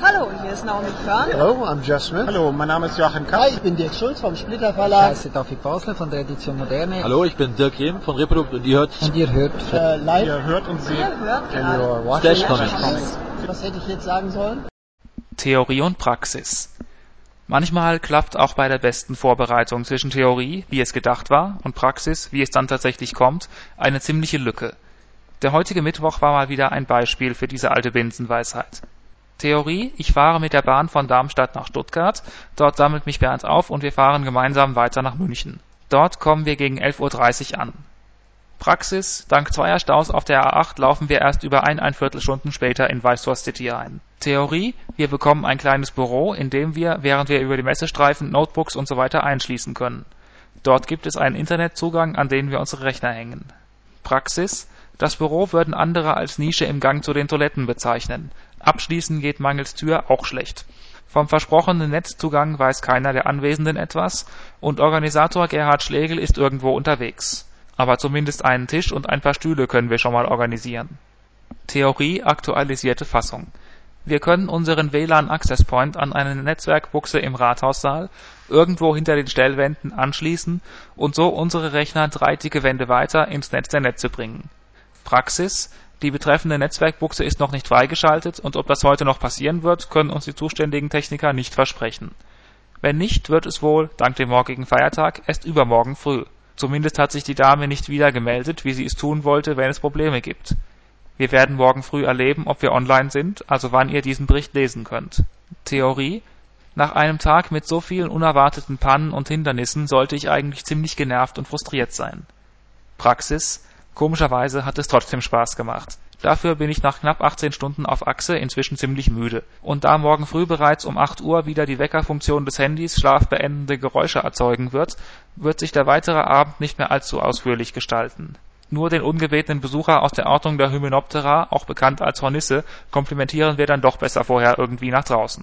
Hallo, hier ist Naomi Körn. Hello, I'm Jeff Smith. Hallo, mein Name ist Joachim Kapp. Hi, ich bin Dirk Schulz vom Splitter Ich Verlag. heiße David Basler von der Edition Moderne. Hallo, ich bin Dirk Rehm von Reprodukt und ihr hört Und ihr hört Äh, live. Ihr hört und seht Ihr hört gerade Stash Comics. Was hätte ich jetzt sagen sollen? Theorie und Praxis. Manchmal klappt auch bei der besten Vorbereitung zwischen Theorie, wie es gedacht war, und Praxis, wie es dann tatsächlich kommt, eine ziemliche Lücke. Der heutige Mittwoch war mal wieder ein Beispiel für diese alte Binsenweisheit. Theorie, ich fahre mit der Bahn von Darmstadt nach Stuttgart, dort sammelt mich Bernd auf und wir fahren gemeinsam weiter nach München. Dort kommen wir gegen 11.30 Uhr an. Praxis, dank zweier Staus auf der A8 laufen wir erst über eineinviertel Stunden später in Weißhorst City ein. Theorie, wir bekommen ein kleines Büro, in dem wir, während wir über die Messe streifen, Notebooks und so weiter einschließen können. Dort gibt es einen Internetzugang, an den wir unsere Rechner hängen. Praxis, das Büro würden andere als Nische im Gang zu den Toiletten bezeichnen. Abschließen geht mangels Tür auch schlecht. Vom versprochenen Netzzugang weiß keiner der Anwesenden etwas und Organisator Gerhard Schlegel ist irgendwo unterwegs. Aber zumindest einen Tisch und ein paar Stühle können wir schon mal organisieren. Theorie aktualisierte Fassung. Wir können unseren WLAN Access Point an eine Netzwerkbuchse im Rathaussaal irgendwo hinter den Stellwänden anschließen und so unsere Rechner drei dicke Wände weiter ins Netz der Netze bringen. Praxis die betreffende Netzwerkbuchse ist noch nicht freigeschaltet und ob das heute noch passieren wird, können uns die zuständigen Techniker nicht versprechen. Wenn nicht, wird es wohl, dank dem morgigen Feiertag, erst übermorgen früh. Zumindest hat sich die Dame nicht wieder gemeldet, wie sie es tun wollte, wenn es Probleme gibt. Wir werden morgen früh erleben, ob wir online sind, also wann ihr diesen Bericht lesen könnt. Theorie Nach einem Tag mit so vielen unerwarteten Pannen und Hindernissen sollte ich eigentlich ziemlich genervt und frustriert sein. Praxis Komischerweise hat es trotzdem Spaß gemacht. Dafür bin ich nach knapp 18 Stunden auf Achse inzwischen ziemlich müde. Und da morgen früh bereits um 8 Uhr wieder die Weckerfunktion des Handys schlafbeendende Geräusche erzeugen wird, wird sich der weitere Abend nicht mehr allzu ausführlich gestalten. Nur den ungebetenen Besucher aus der Ordnung der Hymenoptera, auch bekannt als Hornisse, komplimentieren wir dann doch besser vorher irgendwie nach draußen.